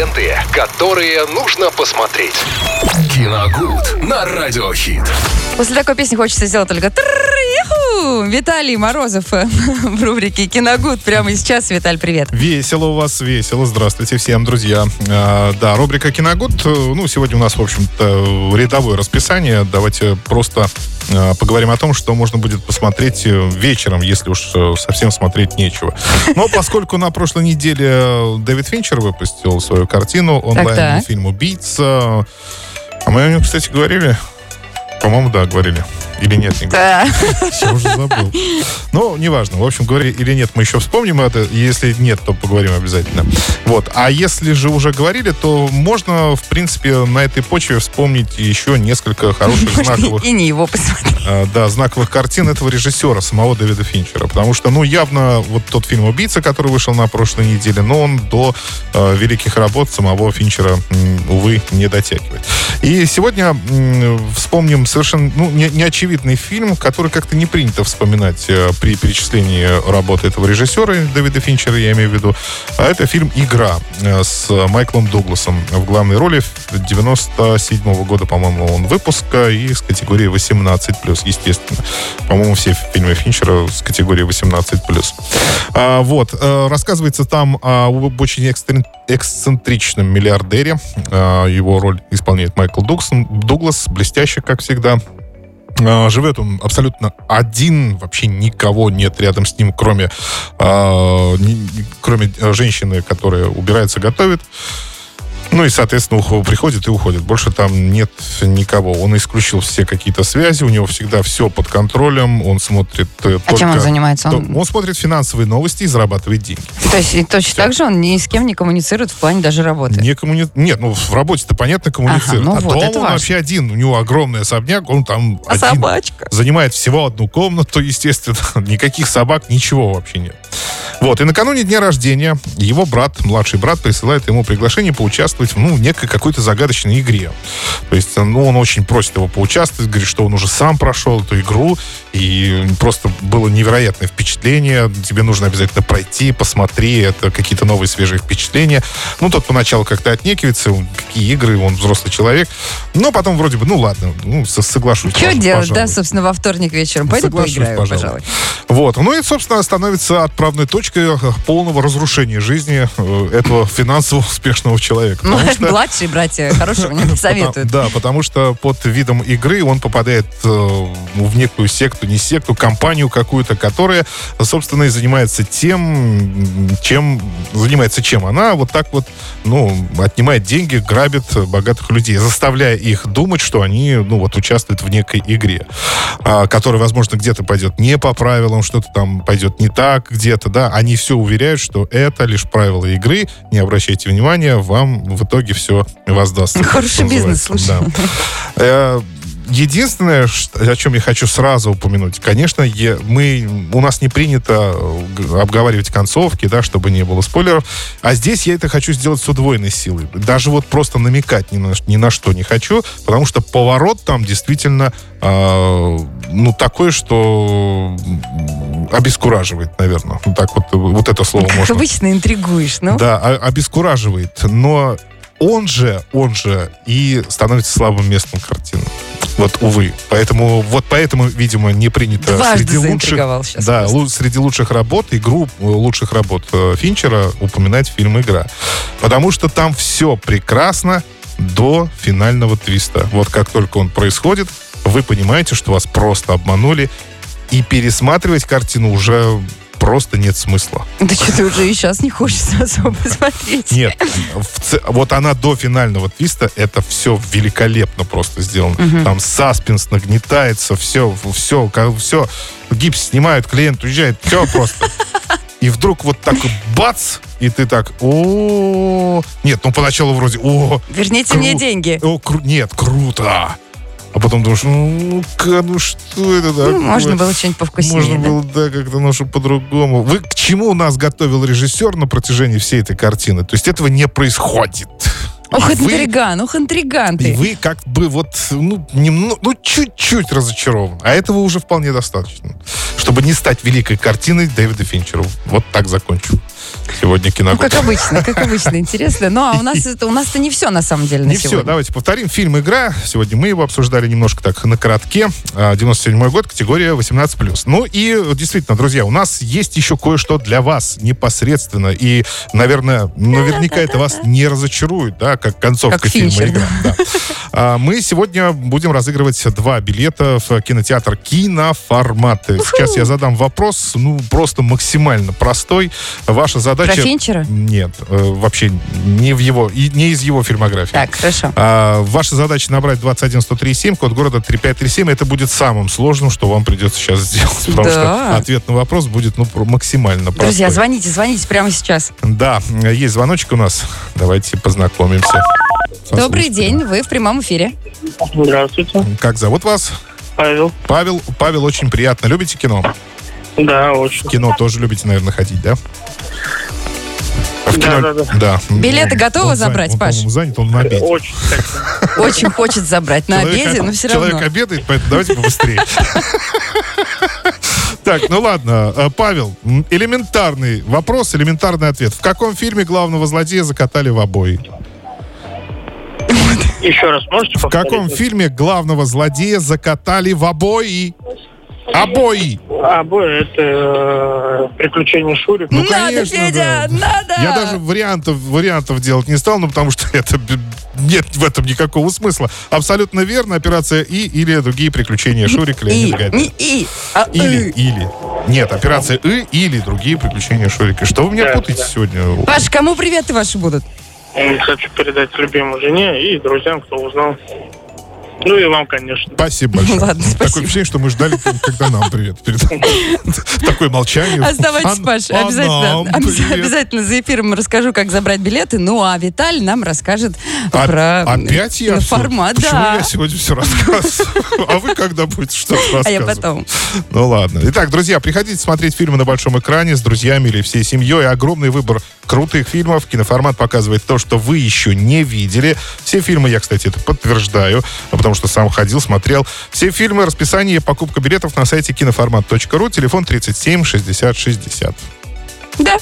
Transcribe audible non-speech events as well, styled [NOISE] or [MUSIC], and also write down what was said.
ленты, которые нужно посмотреть. Киногуд на Радиохит. После такой песни хочется сделать только Виталий Морозов э, [LAUGHS] в рубрике «Киногуд». Прямо сейчас. Виталь, привет. Весело у вас, весело. Здравствуйте всем, друзья. А, да, рубрика «Киногуд». Ну, сегодня у нас, в общем-то, рядовое расписание. Давайте просто а, поговорим о том, что можно будет посмотреть э, вечером, если уж э, совсем смотреть нечего. [LAUGHS] Но поскольку на прошлой неделе Дэвид Финчер выпустил свою картину, онлайн-фильм «Убийца», а мы о нем, кстати, говорили? По-моему, да, говорили. Или нет, не Да. Я уже забыл. Ну, неважно. В общем, говорили или нет, мы еще вспомним это. Если нет, то поговорим обязательно. Вот. А если же уже говорили, то можно, в принципе, на этой почве вспомнить еще несколько хороших Можно знаковых и не его посмотреть. а, да, знаковых картин этого режиссера, самого Дэвида Финчера. Потому что, ну, явно вот тот фильм «Убийца», который вышел на прошлой неделе, но он до э, великих работ самого Финчера, увы, не дотягивает. И сегодня вспомним совершенно ну, не, неочевидный фильм, который как-то не принято вспоминать э, при перечислении работы этого режиссера, Дэвида Финчера, я имею в виду. А это фильм «Игра» э, с Майклом Дугласом в главной роли. 97 года, по-моему, он выпуска и с категории 18+, естественно. По-моему, все фильмы Финчера с категории 18+. А, вот. э, Рассказывается там об очень эксцентричном миллиардере. А, Его роль исполняет Майкл Дуглас, блестяще, как всегда. А, Живет он абсолютно один, вообще никого нет рядом с ним, кроме, а, кроме э, женщины, которая убирается, готовит. Ну и, соответственно, приходит и уходит. Больше там нет никого. Он исключил все какие-то связи, у него всегда все под контролем, он смотрит э, А чем он только- занимается? Он- Он смотрит финансовые новости и зарабатывает деньги. То есть точно так же он ни с кем не коммуницирует в плане даже работы? Не коммуни... Нет, ну в работе-то понятно коммуницирует. Ага, ну а вот, дома он важно. вообще один. У него огромный особняк, он там А один. собачка? Занимает всего одну комнату, [LAUGHS] естественно. Никаких собак, ничего вообще нет. Вот, и накануне дня рождения его брат, младший брат, присылает ему приглашение поучаствовать в, ну, некой какой-то загадочной игре. То есть, ну, он очень просит его поучаствовать, говорит, что он уже сам прошел эту игру, и просто было невероятное впечатление. Тебе нужно обязательно пройти, посмотри, это какие-то новые свежие впечатления. Ну, тот поначалу как-то отнекивается, какие игры, он взрослый человек. Но потом вроде бы, ну, ладно, ну, со- соглашусь. Что делать, да, пожалуй. собственно, во вторник вечером? Пойду Соглашусь, поиграю, пожалуй. пожалуй. Вот. Ну и, собственно, становится отправной точкой э, полного разрушения жизни э, этого финансово успешного человека. Ну, что- [LAUGHS] Младшие братья хорошего не [LAUGHS] советуют. Да, потому что под видом игры он попадает э, в некую секту, не секту, компанию какую-то, которая, собственно, и занимается тем, чем занимается чем она вот так вот, ну, отнимает деньги, грабит богатых людей, заставляя их думать, что они, ну, вот участвуют в некой игре, а, которая, возможно, где-то пойдет не по правилам, что-то там пойдет не так где-то, да, они все уверяют, что это лишь правила игры, не обращайте внимания, вам в итоге все воздастся. [LAUGHS] Хороший бизнес. Да. Э, Единственное, о чем я хочу сразу упомянуть, конечно, мы, у нас не принято э, обговаривать концовки, да, чтобы не было спойлеров, а здесь я это хочу сделать с удвоенной силой. Даже вот просто намекать ни на, ни на что не хочу, потому что поворот там действительно, э, ну, такой, что обескураживает, наверное. Вот так вот, вот это слово Как можно обычно интригуешь, ну. да, о- обескураживает. Но он же, он же и становится слабым местом картины. Вот, увы. Поэтому, вот поэтому, видимо, не принято Дважды среди лучших, сейчас да, просто. среди лучших работ, игру э, лучших работ э, Финчера упоминать фильм «Игра». Потому что там все прекрасно до финального твиста. Вот как только он происходит, вы понимаете, что вас просто обманули, и пересматривать картину уже просто нет смысла. Да что-то уже и сейчас не хочется [LAUGHS] особо смотреть. Нет, ц- вот она до финального твиста, это все великолепно просто сделано. Там саспенс нагнетается, все, все, все, гипс снимают, клиент уезжает, все просто. И вдруг вот так бац, и ты так, о Нет, ну поначалу вроде, о Верните Кру- мне деньги. о, кру- нет, круто. А потом думаешь, ну-ка, ну что это такое? Ну, можно было что-нибудь повкуснее. Можно да. было, да, как-то немножко по-другому. Вы к чему нас готовил режиссер на протяжении всей этой картины? То есть этого не происходит. Ох, И вы- интриган, ох, интриган И ты. вы как бы вот, ну, немного, ну, чуть-чуть разочарованы. А этого уже вполне достаточно. Чтобы не стать великой картиной Дэвида Финчера. Вот так закончу. Сегодня Ну, киногод. как обычно, как обычно, интересно. Ну, а у нас это, у нас-то не все, на самом деле, на Не все, сегодня. давайте повторим. Фильм «Игра». Сегодня мы его обсуждали немножко так на коротке. А, 97 год, категория 18+. Ну и действительно, друзья, у нас есть еще кое-что для вас непосредственно. И, наверное, наверняка это вас не разочарует, да, как концовка Как фильма Финчер, «Игра». Да. А, Мы сегодня будем разыгрывать два билета в кинотеатр «Киноформаты». Сейчас я задам вопрос, ну, просто максимально простой. Ваша Про задача... Финчера? Нет, э, вообще не в его, не из его фильмографии. Так, хорошо. А, ваша задача набрать 21137, код города 3537. Это будет самым сложным, что вам придется сейчас сделать. Потому Да. что ответ на вопрос будет ну, про- максимально простой. Друзья, звоните, звоните прямо сейчас. Да, есть звоночек у нас. Давайте познакомимся. Добрый день, вы в прямом эфире. Здравствуйте, Как зовут вас? Павел. Павел. Павел, очень приятно. Любите кино? Да, очень. В кино тоже любите, наверное, ходить, да? В Да, кино- да, да. да. Билеты готовы Он забрать, он, Паш? по-моему, занят, он на обеде. Очень. [LAUGHS] Очень хочет забрать на Человек- обеде, но все Человек равно. обедает, поэтому давайте побыстрее. [LAUGHS] Так, ну ладно. Э, Павел, элементарный вопрос, элементарный ответ. В каком фильме главного злодея закатали в обои? Еще раз можете В повторить? каком фильме главного злодея закатали в обои? Обои! А, бой, это э, приключения Шурика. Ну, надо, конечно, Федя, да. надо! Я даже вариантов, вариантов делать не стал, ну, потому что [LAUGHS] это нет в этом никакого смысла. Абсолютно верно. Операция И или другие приключения Шурика И, Леонида не и, а Или, и. или. Нет, операция И или другие приключения Шурика. Что вы меня Да, путаете да. сегодня? Паш, кому приветы ваши будут? Хочу передать любимой жене и друзьям, кто узнал. Ну и вам, конечно. Спасибо [LAUGHS] большое. Ладно, Такое спасибо. впечатление, что мы ждали, когда нам привет передали. [LAUGHS] Такое молчание. Оставайтесь, А- Паш, а обязательно, за эфиром расскажу, как забрать билеты. Ну, а Виталий нам расскажет А- про Опять я формат, Почему да. я сегодня все рассказываю? А вы когда будете что-то рассказывать? [LAUGHS] А я потом. Ну ладно. Итак, друзья, приходите смотреть фильмы на большом экране с друзьями или всей семьей. Огромный выбор крутых фильмов. Киноформат показывает то, что вы еще не видели. Все фильмы, я, кстати, это подтверждаю, потому что сам ходил, смотрел. Все фильмы, расписание, покупка билетов на сайте киноформат.ру, телефон 37 60 60. Да.